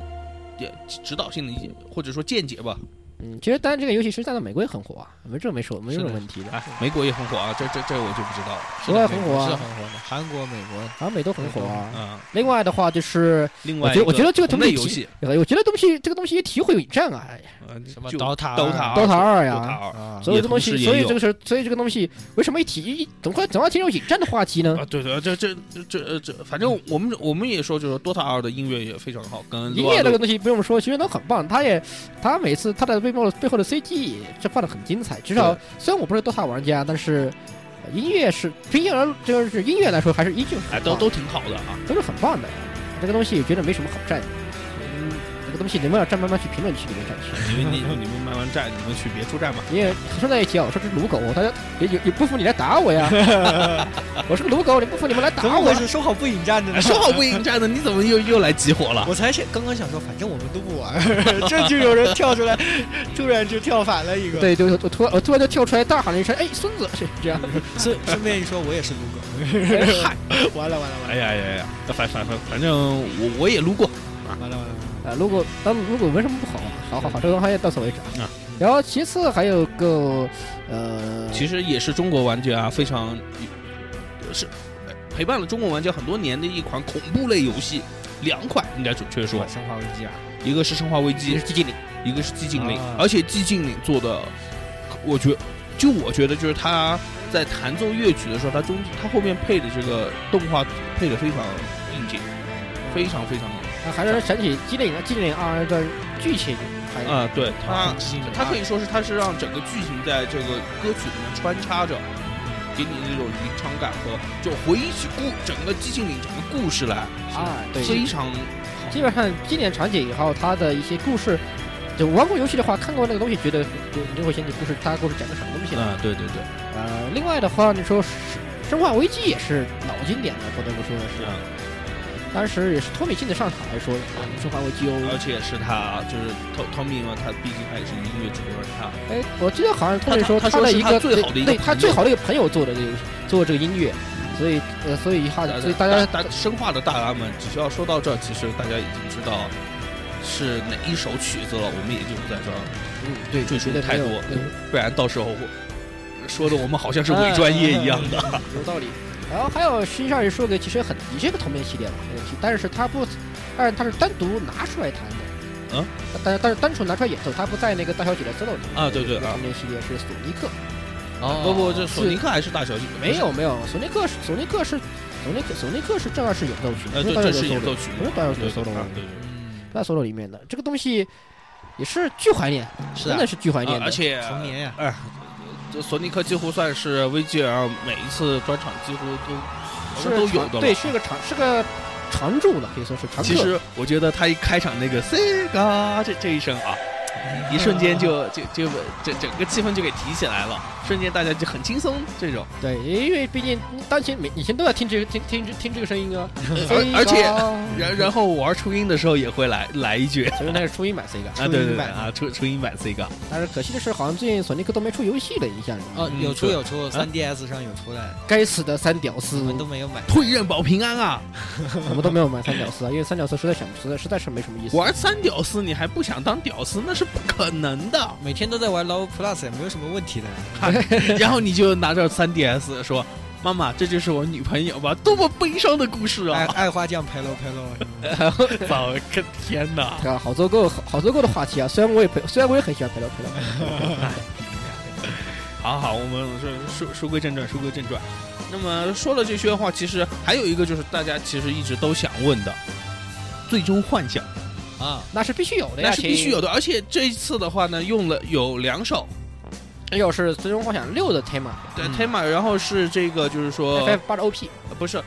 也指导性的意见，或者说见解吧。嗯，其实当然这个游戏实际上在美国也很火啊，没这没说没这种问题的，哎，美国也很火啊，这这这我就不知道了。国外很火是啊，很火的，韩国、美国韩美都很火啊。嗯，另外的话就是，另外我觉得我觉得这个东西游戏，呃我觉得东西这个东西也体会有引战啊，什么就 DOTA，DOTA 二呀所以这东西，所以这个是，所以这个东西为什么一提一总会总要提这种引战的话题呢？啊，对对，这这这这这，反正我们我们也说，就是 DOTA 二的音乐也非常好，跟音乐这个东西不用说，其实都很棒。他也他每次他的背后背后的 CG 这放的很精彩。至少虽然我不是 DOTA 玩家，但是呃音乐是对音乐就是音乐来说，还是依旧是哎都都挺好的啊。都是很棒的。这个东西觉得没什么好站的。东西你们要站慢慢去评论区里面站去。你们你你们慢慢站，你们去别出站嘛。因为顺在一起啊，我说这是撸狗，大家也也也不服你来打我呀。我是个撸狗，你不服你们来打我怎么回。事？说好不引战的呢？哎说好不迎战的，你怎么又又来集火了？我才想刚刚想说，反正我们都不玩，这就有人跳出来，突然就跳反了一个。对对，我突然我突然就跳出来大喊了一声：“哎，孙子！”是这样。顺顺便一说，我也是撸狗。嗨，完了完了完了哎呀呀呀！反反反反正我我也撸过，完了完了！啊，如果当如果没什么不好啊，好好好，这个东西到此为止啊。然后其次还有个呃，其实也是中国玩家非常是陪伴了中国玩家很多年的一款恐怖类游戏，两款应该准确说，生化危机啊，一个是《生化危这机是》，寂静岭，一个是寂静岭，啊而且寂静岭做的，我觉就我觉得就是他在弹奏乐曲的时候，他中他后面配的这个动画配的非常应景，非常非常啊，还是想起寂静岭寂静岭二的剧情，还对他寂静岭他可以说是它是让整个剧情在这个歌曲里面穿插着，给你那种临场感和就回忆起故整个寂静岭整个故事来，啊，对，非常基本上经典场景以后，它的一些故事，就玩过游戏的话，看过那个东西，觉得就你就会想起故事，它故事讲的什么东西了。啊、对对对，呃，另外的话，你说《生化危机》也是老经典了，不得不说的是。啊当时也是托米亲自上场来说，啊生化危机而哦。且是他就是托托米嘛，他毕竟他也是音乐制作人，他哎，我记得好像托米说他的一个最好的一个对他最好的一个朋友做的这个做这个音乐，所以呃，所以他所以大家大生化的大佬们，只需要说到这儿，其实大家已经知道是哪一首曲子了，我们也就不在这儿嗯对赘述太多对，不然到时候说的我们好像是伪专业一样的。有道理。然后还有实际上也说个其实很也是一个同名系列吧，这个游戏但是它不，但是它是单独拿出来弹的。嗯，但但是单纯拿出来演奏，它不在那个大小姐的 solo 里面啊对对同名系列是索尼克，哦不不，这索尼克还是大小姐？没有没有，索尼克是索尼克是索尼克索尼克是正儿是演奏曲，呃，对，不是大小姐这是演奏曲，不是大小姐对 solo，对啊对。嗯，不在 solo 里面的这个东西也是巨怀念，真的，是巨怀念而且童年呀，哎，这索尼克几乎算是 VGL 每一次专场几乎都是都有的对，是个常是个常驻的，可以说是常驻。其实我觉得他一开场那个 Sega 这这一声啊，一瞬间就就就整整个气氛就给提起来了，瞬间大家就很轻松这种。对，因为毕竟当前每以前都要听这个听听听这个声音啊，而而且然然后玩初音的时候也会来来一句所以那是初音版 Sega，啊，对对啊，初初音版 Sega 但是可惜的是，好像最近索尼克都没出游戏了，印象里面。哦，嗯有出有出，，3DS 上有出来，该死的三屌丝我，们都没有买。退任保平安啊！我们都没有买三屌丝啊，因为三屌丝实在想实在实在是没什么意思。玩三屌丝你还不想当屌丝，那是不可能的。每天都在玩 Low Plus 也没有什么问题的。然后你就拿着三 DS 说：“妈妈，这就是我女朋友吧？多么悲伤的故事啊！爱爱花酱拍喽拍喽，早个天哪！对吧？好足够好好足够的话题啊！虽然我也陪，虽然我也很喜欢陪聊陪聊。好好，我们说说说归正传，说归正传。那么说了这些话，其实还有一个就是大家其实一直都想问的，《最终幻想》啊，那是必须有的呀，那是必须有的。而且这一次的话呢，用了有两首，这又是《最终幻想六》的 tema 对嗯。Tema，然后是这个就是说，，FF 八的 OP，呃不是，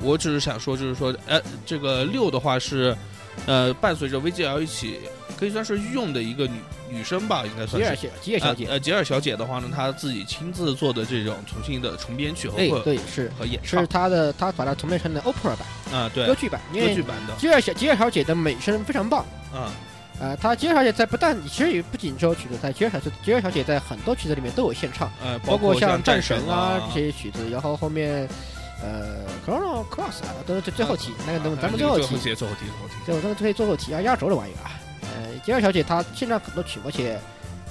我只是想说，就是说，呃，这个六的话是，呃，伴随着 VGL 一起，可以算是御用的一个女女生吧，应该算是。吉尔小吉尔小姐。呃，，呃，吉尔小姐的话呢，她自己亲自做的这种重新的重编曲和对，是。和演唱。是她的，她把它重编成了 opera 版啊，对，歌剧版，歌剧版的。吉尔小吉尔小姐的美声非常棒。啊，呃，她吉尔小姐在不但其实也不仅只有曲子，在吉尔小姐吉尔小姐在很多曲子里面都有献唱，呃，包括像战神啊这些曲子，然后后面呃 Chrono Cross 啊，都是最最后提，那个咱们咱们最后提，最后提，最后提，最后提。这我这个可以最后提啊，压轴的玩意儿啊。呃，吉尔小姐她现在很多曲目，而且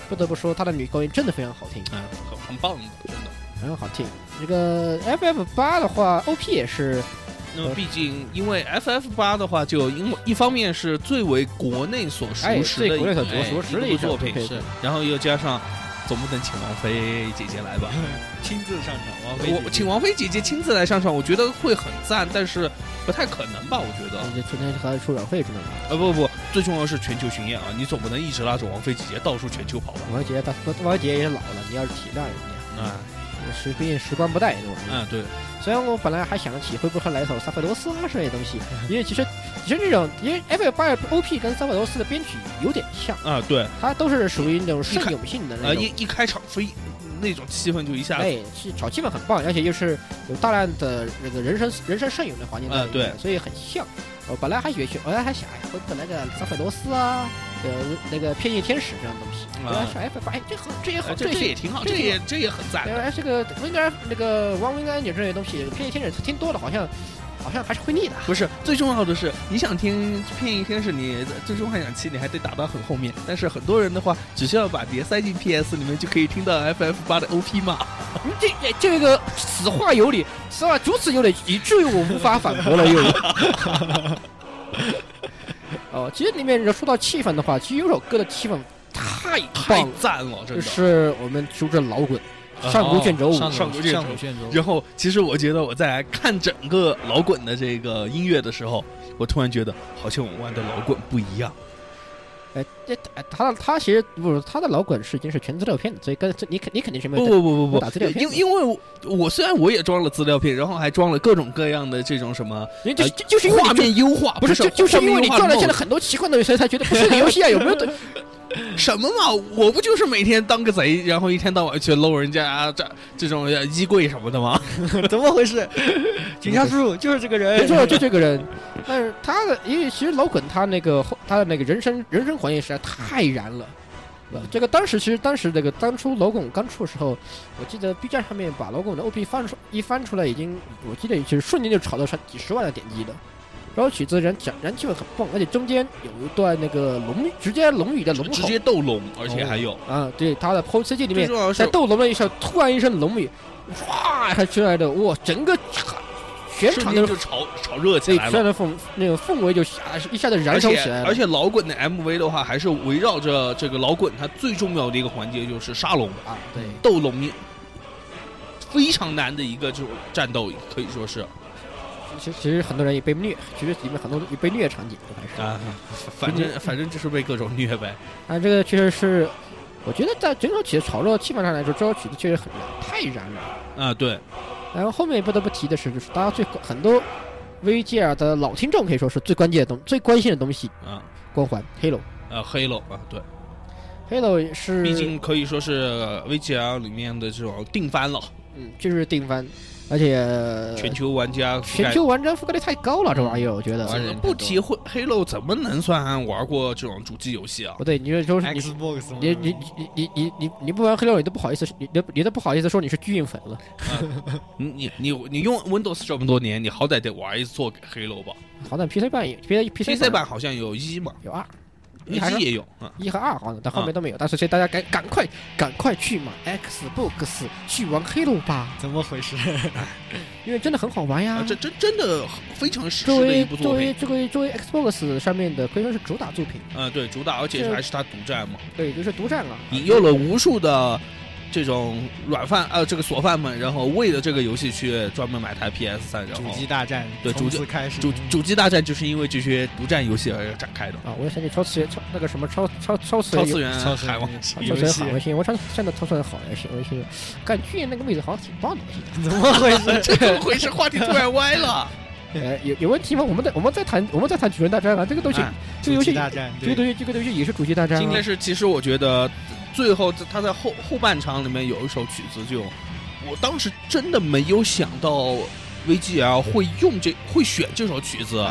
不得不说她的女高音真的非常好听，嗯，很很棒的，真的。很好听。这个 FF 八的话，OP 也是那么毕竟，因为 FF 八的话，就因为一方面是最为国内所哎熟识的国内所哎熟识的一部作品是然后又加上，总不能请王菲姐姐来吧？亲自上场，王菲我请王菲姐姐亲自来上场，我觉得会很赞，但是不太可能吧？我觉得。这天天还出场费之类的。啊不不，最重要是全球巡演啊！你总不能一直拉着王菲姐姐到处全球跑吧？王姐她王姐也老了，你要是体谅人家，啊，时毕竟时光不待这玩意儿。嗯，对，虽然我本来还想起会不会来一首萨菲罗斯啊之类的东西，因为其实其实这种因为 F 八 OP 跟萨菲罗斯的编曲有点像，啊对，它都是属于那种圣咏性的那种呃一。一开场飞那种气氛就一下子，哎，是炒气氛很棒，而且又是有大量的那个人生人声圣咏的环境在里面，嗯所以很像。我本来还以为去，我还想，哎，会不会来个萨菲罗斯啊，呃，那个偏见天使这样的东西？啊原来是 F 八，哎，这好，这也好，呃这这也也挺好，这这也这也很赞原。来这个温格尔那个王温格尔这些东西，偏见天使听多了，好像好像还是会腻的。不是最重要的是，你想听《片一天使》，你最终幻想七你还得打到很后面。但是很多人的话，只需要把碟塞进 PS 里面，就可以听到 FF 八的 OP 嘛。嗯这这这个此话有理，此话如此有理，以至于我无法反驳了又。哦，其实里面说到气氛的话，其实有首歌的气氛太太，赞了，这就。是我们熟知老滚上古卷轴舞。上上古卷轴然后，其实我觉得我在看整个老滚的这个音乐的时候，我突然觉得好像我玩的老滚不一样。哎，这哎他他其实不是他的老滚是已经是全资料片的，所以跟这你肯你肯定是没有不不不不不，打资料片因因为我我虽然我也装了资料片，然后还装了各种各样的这种什么因为就就就是因为画面优化，不是就就是因为你装了现在在很多奇怪的东西，所以才觉得不是 个游戏啊，有没有的？什么嘛？我不就是每天当个贼，然后一天到晚去搂人家啊这这种呃衣柜什么的吗？怎么回事？警察叔叔就是这个人，没错，就这个人。但是他的，因为其实老滚他那个后他的那个人生人生环境实在太燃了。呃这个当时其实当时那个当初老滚刚出的时候，我记得 B 站上面把老滚的 OP 翻出一翻出来，已经我记得其实瞬间就炒到上几十万的点击了。然后曲子燃燃燃气味很棒，而且中间有一段那个龙，直接龙语的龙直接斗龙，而且还有。啊，对他的 POC 里面在斗龙的一下，突然一声龙语，唰，还出来的，哇，整个全场的间就炒炒热起对，来了。全的氛那个氛围就下一下子燃烧起来了。而且老滚的 MV 的话，还是围绕着这个老滚，他最重要的一个环节就是杀龙、啊，对，斗龙，非常难的一个这种战斗，可以说是其实其实很多人也被虐，其实里面很多也被虐场景都还是啊，反正反正就是被各种虐呗。啊，这个确实是，我觉得在整首曲子炒作气氛上来说，这首曲子确实很燃，太燃了。啊，对，然后后面不得不提的是，就是大家最很多 VGR 的老听众可以说是最关键的东最关心的东西，啊。光环 Halo。呃，Halo 啊，对，Halo 是毕竟可以说是 VGL 里面的这种定番了，嗯，就是定番，而且全球玩家全球玩家覆盖率太高了，这玩意儿我觉得。不提会 Halo 怎么能算玩过这种主机游戏啊？不对，你就说是你 Xbox 你你你你你你你不玩黑料，你都不好意思，你都你都不好意思说你是巨硬粉了。你你你你用 Windows 这么多年，你好歹得玩一座 Halo 吧好歹 PC 版也 PC PC？PC 版好像有一嘛，有二，一还是一也有啊。一和二好像，但后面都没有。但是所以大家赶赶快赶快去买 Xbox 去玩 Halo 吧，怎么回事？因为真的很好玩呀啊，。这真真的非常史作为诗的一部作作为品。这个作为 Xbox 上面的可以说是主打作品，嗯，对，主打，而且还是他独占嘛，对，就是独占了，引诱了无数的这种软饭呃这个锁饭们，然后为了这个游戏去专门买台 PS 三，然后主机大战对主机开始，主主机大战就是因为这些独占游戏而展开的。啊！我也想起超次元超那个什么超超超次元超次元超次元海王，超次元好游戏，我想现在超次元好游戏，游戏，感觉那个妹子好像挺棒的。怎么回事？这怎么回事？话题突然歪了。呃，有有问题吗？我们在我们在谈我们在谈主人大战啊，这个东西哎，这个游戏大战，这个东西这个东西也是主机大战啊。今天是，其实我觉得最后他在后后半场里面有一首曲子就，我当时真的没有想到 VGL 会用这会选这首曲子，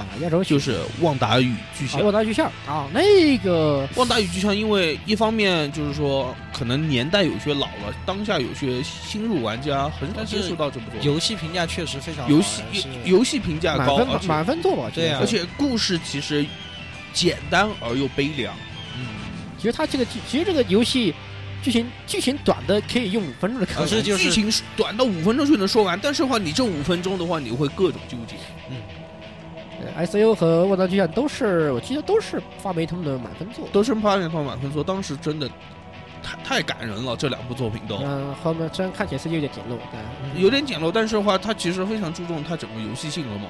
就是《旺达与巨啊，像》。旺达巨像啊，那个旺达与巨像，因为一方面就是说可能年代有些老了，当下有些新入玩家很少接触到这部作品。游戏评价确实非常好游戏游戏评价高，满分满分作吧，对啊而且故事其实简单而又悲凉。嗯，其实它这个剧其实这个游戏剧情剧情短的可以用五分钟的可是就是剧情短到五分钟就能说完，但是的话，你这五分钟的话，你会各种纠结。嗯 ICU 和沃达巨像都是我记得都是发霉他们的满分作。都是发霉他们满分作，当时真的太太感人了，这两部作品都嗯，后面虽然看起来是有点简陋，但有点简陋，但是的话，它其实非常注重它整个游戏性了嘛。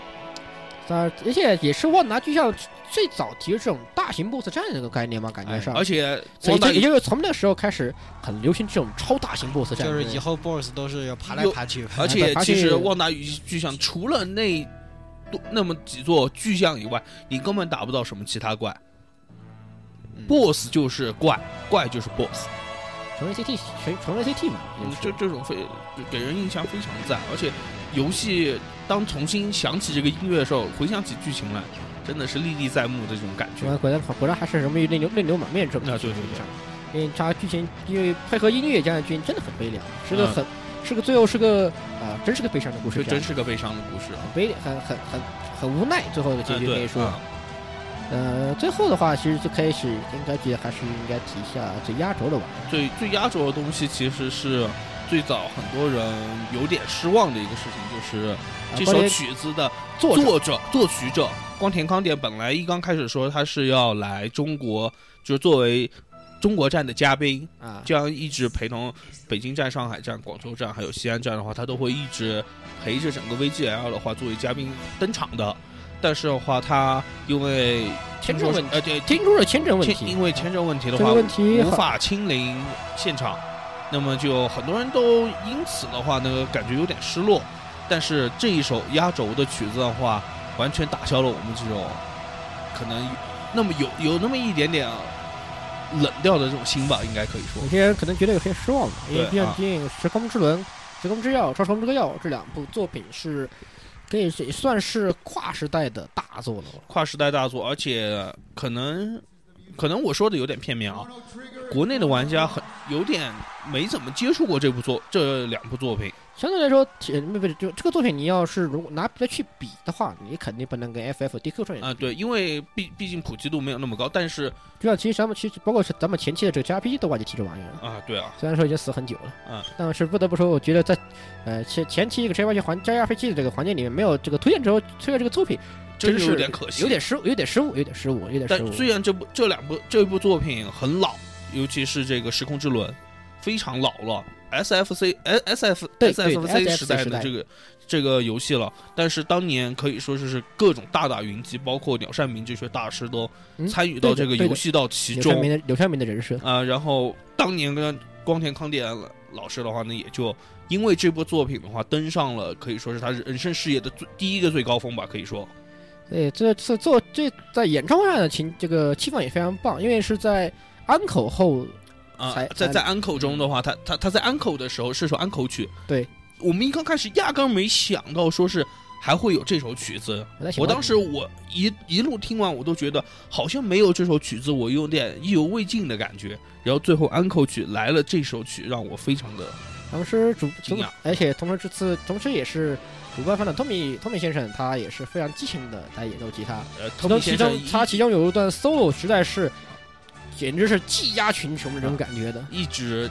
但而且也是旺达巨像最早提出这种大型 BOSS 战这个概念嘛，感觉上。而且所以也就是从那个时候开始很流行这种超大型 BOSS 战，就是以后 BOSS 都是要爬来爬去，而且其实旺达与巨像除了那多那么几座巨像以外，你根本打不到什么其他怪。嗯 BOSS 就是怪，怪就是 BOSS。纯 ACT 纯纯 ACT 嘛，嗯就，是这这种非给人印象非常赞，而且游戏当重新想起这个音乐的时候，回想起剧情来，真的是历历在目的这种感觉。果然果然还是容易泪流泪流满面这种啊对对对因为它剧情因为配合音乐加上剧情真的很悲凉，是个嗯很是个最后是个啊真是个悲伤的故事，这真是个悲伤的故事啊！很悲很很很很无奈，最后的结局可以说。啊呃，最后的话，其实最开始应该觉得还是应该提一下最压轴的吧最最压轴的东西其实是最早很多人有点失望的一个事情，就是。这首曲子的作者作者、作曲者光田康典本来一刚开始说他是要来中国，就是作为中国站的嘉宾，啊，这样一直陪同北京站、上海站、广州站还有西安站的话，他都会一直陪着整个 VGL 的话作为嘉宾登场的。但是的话，他因为签证问题呃对听出了签证问题，因为签证问题的话，问题无法亲临现场，那么就很多人都因此的话呢，感觉有点失落。但是这一首压轴的曲子的话，完全打消了我们这种可能那么有有那么一点点冷掉的这种心吧，应该可以说有。些人可能觉得有些失望吧，因为毕竟《时空之轮》《时空之钥》《超时空之钥》这两部作品是可以也算是跨时代的大作了。跨时代大作，而且可能可能我说的有点片面啊，国内的玩家很有点没怎么接触过这部作这两部作品。相对来说，体不不就这个作品，你要是如果拿别的去比的话，你肯定不能跟 FF、DQ 传啊、对，因为毕毕竟普及度没有那么高，但是就像其实咱们其实包括是咱们前期的这个 JRPG 都忘记提这玩意儿了。啊，对啊，虽然说已经死很久了，啊，但是不得不说，我觉得在呃前前期这个 JRPG 环 JRPG 的这个环境里面，没有这个推荐之后推荐这个作品，真是是有点可惜，有点失误，有点失误，有点失误，有点失误。但虽然这部这两部这部作品很老，尤其是这个《时空之轮》非常老了，SFC S S F SFC 时代的这个这个游戏了，但是当年可以说是是各种大大云集，包括鸟山明这些大师都嗯参与到这个游戏到其中鸟山明的柳山明的人生，啊、然后当年跟光田康典老师的话呢，也就因为这部作品的话，登上了可以说是他人生事业的最第一个最高峰吧，可以说。对，这次做这在演唱会上的情这个气氛也非常棒，因为是在安口后啊在在安口中的话，他他他在安口的时候是首安口曲。对，我们一刚开始压根儿没想到说是还会有这首曲子。我当时我一一路听完，我都觉得好像没有这首曲子，我有点意犹未尽的感觉。然后最后安口曲来了这首曲，让我非常的同时主而且同时这次同时也是主办方的托米托米先生，他也是非常激情的在演奏吉他。呃，其中其中他其中有一段 solo 实在是简直是技压群雄的这种感觉的。一直，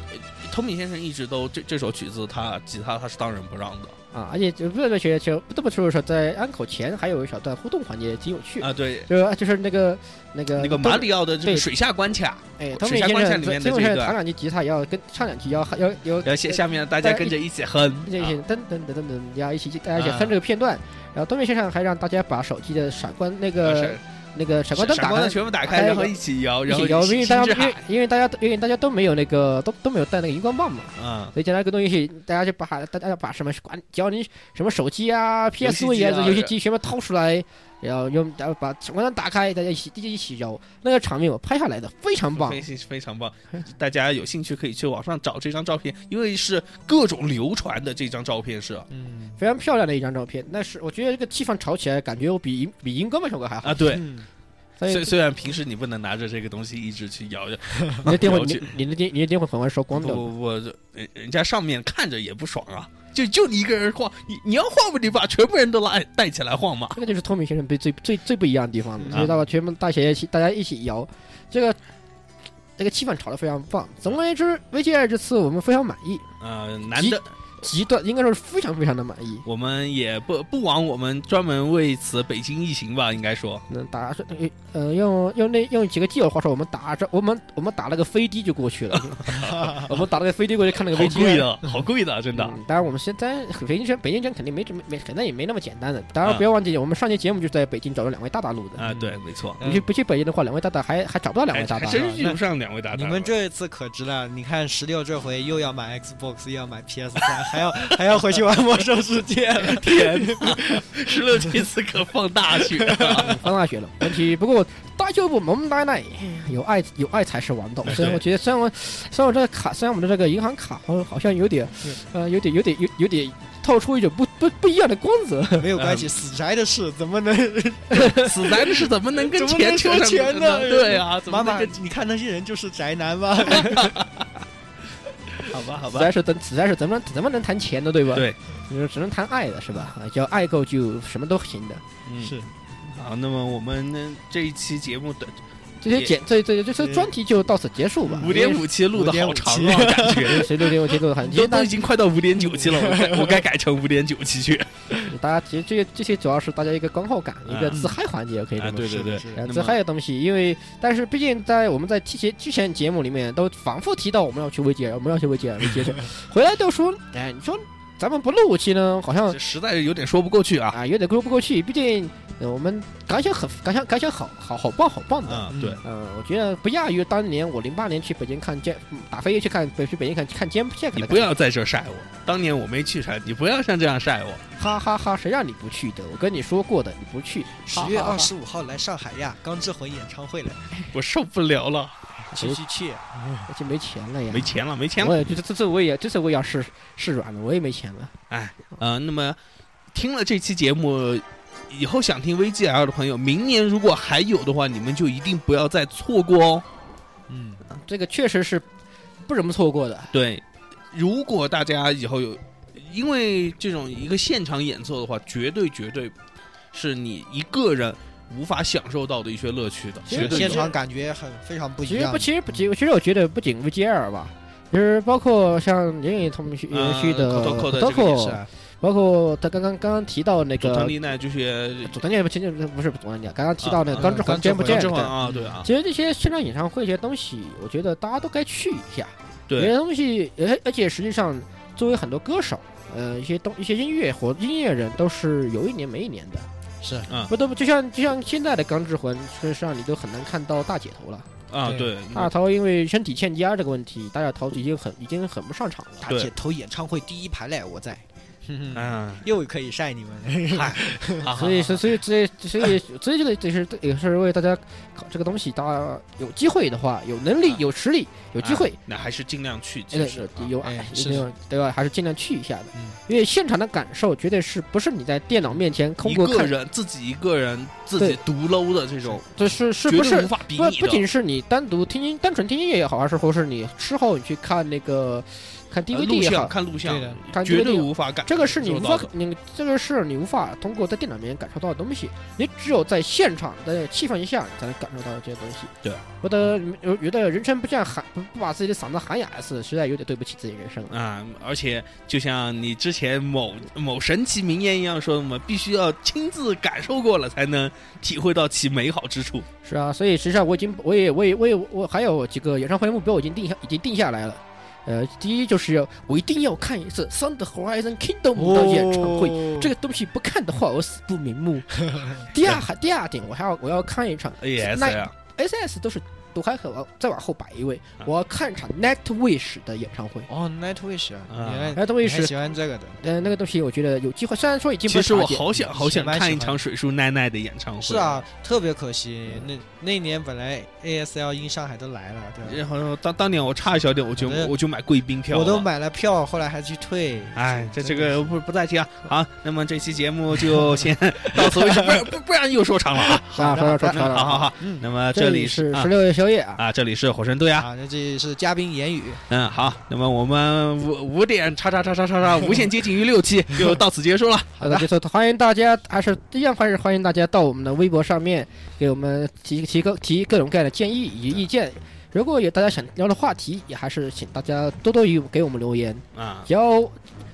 托米先生一直都这这首曲子他吉他他是当仁不让的啊！而且就不得不说，就不得不说说，在安口前还有一小段互动环节挺有趣啊，对，就是就是那个那个那个马里奥的这对个水下关卡，哎，水下关卡里面的这个弹两句吉他也要跟唱两句要要要然后下下面大家跟着一起哼，这些噔噔噔噔噔，要一起大家一起哼这个片段。然后东面先生还让大家把手机的闪光那个那个闪光灯打开，全部打开，然后一起摇，然后摇，因为大家因为因为大家因为大家都没有那个都都没有带那个荧光棒嘛，嗯，所以将来个东西大家就把大家要把什么管只要你什么手机啊、PSV 啊、游戏机全部掏出来。然后用然后把闪光灯打开，大家一起大家一起摇，那个场面我拍下来的非常棒，非非常棒。大家有兴趣可以去网上找这张照片，因为是各种流传的这张照片是，嗯，非常漂亮的一张照片。那是我觉得这个气氛炒起来，感觉我比比英哥们效果还好啊。对，虽虽然平时你不能拿着这个东西一直去摇摇，你的电会 你你的电你的电会很快烧光的。不不，人人家上面看着也不爽啊。就就你一个人晃，你你要晃不？你把全部人都拉带起来晃嘛。这个就是透明先生最最最最不一样的地方了。所以大家全部大家一起大家一起摇，这个这个气氛炒得非常棒。总而言之，VGI 这次我们非常满意。呃，难得。极端应该说是非常非常的满意，我们也不不枉我们专门为此北京疫情吧，应该说，能打呃用用那用几个基友话说，我们打着我们我们打了个飞的就过去了，我们打了个飞的过去看那个飞机，好贵的，好贵的，真的。当然我们现在北京城北京城肯定没这么没可能也没那么简单的，当然不要忘记我们上期节目就是在北京找了两位大大录的。啊，对，没错。你去不去北京的话，两位大大还还找不到两位大大，真遇不上两位大大。你们这一次可值了，你看十六这回又要买 Xbox，又要买 PS 三，还要还要回。去玩魔兽世界了，天哪！十六这次可放大血了，放大学了。问题不过大舅不萌奶奶，有爱有爱才是王道。虽然我觉得，虽然我虽然我这个卡，虽然我们的这个银行卡好像有点，呃，有点有点有有点透出一种不不不一样的光泽。没有关系，死宅的事怎么能 死宅的事怎么能跟 钱扯钱呢？对啊，妈妈，你看那些人就是宅男吗？好吧，好吧，实在是怎实在是怎么怎么能谈钱的，对吧？对，你说只能谈爱的是吧？啊，只要爱够就什么都行的。嗯，是。好，那么我们呢这一期节目的这些简这这这这专题就到此结束吧。五点五期录的好长啊，感觉 谁六点五期录的很，都都已经快到五点九期了，我 我该改成五点九期去。大家其实这些这些主要是大家一个观后感，一个自嗨环节，可以这么说。对对对，自嗨的东西，因为但是毕竟在我们在之前之前节目里面都反复提到我们要去维吉尔，我们要去维吉尔，维吉尔，回来就说，哎，你说咱们不录期呢，好像实在有点说不过去啊，啊，有点说不过去，毕竟。我们感想很感想感想好好好棒好棒的，对，嗯，我觉得不亚于当年我零八年去北京看剑打飞机去看北去北京看看剑剑。你不要在这晒我，当年我没去成，你不要像这样晒我，哈哈哈！谁让你不去的？我跟你说过的，你不去。十月二十五号来上海呀，钢之魂演唱会了，我受不了了，去去去，而且没钱了呀，没钱了，没钱了。我也这这次我也这次我也要试试软了，我也没钱了。哎，呃，那么听了这期节目。以后想听 VGL 的朋友，明年如果还有的话，你们就一定不要再错过哦。嗯，这个确实是不怎么错过的。对，如果大家以后有，因为这种一个现场演奏的话，绝对绝对是你一个人无法享受到的一些乐趣的。其实现场感觉很非常不一样。其实不，其实不，其实我觉得不仅 VGL 吧，就是包括像林允同学学的 Coco。包括他刚刚刚刚提到那个佐藤丽奈，就是佐藤丽奈不，不是佐藤丽奈，刚刚提到那个钢之魂见不见啊？对啊，其实这些现场演唱会这些东西，我觉得大家都该去一下。对，这些东西，而而且实际上，作为很多歌手，呃，一些东一些音乐或音乐人，都是有一年没一年的。是，不都不就像就像现在的钢之魂，事实上你都很难看到大姐头了。啊，对，大头因为身体欠佳这个问题，大姐头已经很已经很不上场了。大姐头演唱会第一排嘞，我在。嗯，又可以晒你们，所以，所以，所以，所以，所以，所以，这个也是也是为大家考这个东西，大家有机会的话，有能力、有实力、有机会，那还是尽量去，是有爱，是对吧？还是尽量去一下的，因为现场的感受绝对是不是你在电脑面前通过个人自己一个人自己独搂的这种，这是是不是不不仅是你单独听音单纯听音乐也好，还是或是你事后你去看那个。看 DVD 也好，看录像对的，看绝对无法感这个是你无法你这个是你无法通过在电脑里面感受到的东西，你只有在现场的气氛下，你才能感受到这些东西。对，我的有有的人生不这样喊不不把自己的嗓子喊哑一次，实在有点对不起自己人生了。啊、而且就像你之前某某神奇名言一样说的嘛，必须要亲自感受过了，才能体会到其美好之处。是啊，所以实际上我已经我也我也我也我还有几个演唱会的目标我已经定下已经定下来了。呃，第一就是要我一定要看一次《Thunder Horizon Kingdom》的演唱会，哦这个东西不看的话，我死不瞑目。第二还第二点，我还要我要看一场 AS 那呀，SS 都是都还很往再往后摆一位啊，我要看一场 Nightwish 的演唱会。哦，Nightwish 啊，啊。原来 Nightwish 喜欢这个的，呃，那个东西我觉得有机会，虽然说已经不其实我是茶姐好想好想看一场水树奈奈的演唱会。是，啊，特别可惜，那那年本来 ASL in 上海都来了，对吧？然后当当年我差一小点，我就我就买贵宾票，我都买了票，后来还去退。哎，这这个不不再提啊。好，那么这期节目就先 到此为止，不不不然又说长了啊。好好好，嗯。那么这里啊是十六夜宵夜啊，啊，这里是火神队啊。啊，那这是嘉宾言语，嗯，好，那么我们五五点叉叉叉叉叉叉 无限接近于六期 就到此结束了。好的，没错，欢迎大家，还是一样，还是欢迎大家到我们的微博上面给我们提提各提各种各样的建议以及意见。如果有大家想聊的话题，也还是请大家多多与给我们留言。啊只要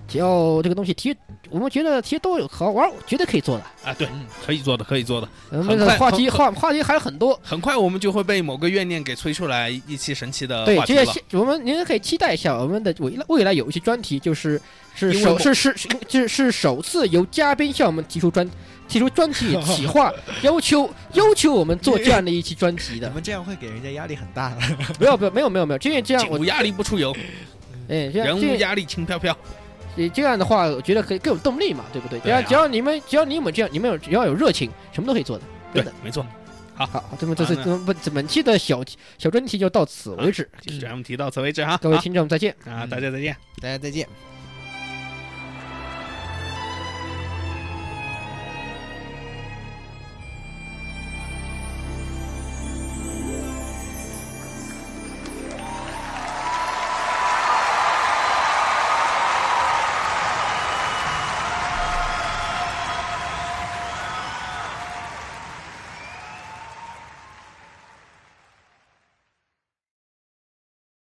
只要这个东西提，我们觉得提都有好玩，绝对可以做的。啊，对嗯，可以做的，可以做的。我们的很快话题话话题还有很多。很快我们就会被某个怨念给催出来一期神奇的对，话题了。这些我们您可以期待一下，我们的未来未来有一些专题，就是是首是是是是是首次由嘉宾向我们提出专提出专题企划，要求要求我们做这样的一期专题的。我们这样会给人家压力很大的。不要不要没有没有没有，因为这样我压力不出油，哎人物压力轻飘飘。这样的话，我觉得可以更有动力嘛，对不对？只对啊要只要你们只要你们这样，你们有只要有热情，什么都可以做的。对真的，没错。好，好这么这次好这么本本期的小小专题就到此为止，这节目提到此为止哈。各位听众再见。啊，嗯大家再见。大家再见。拜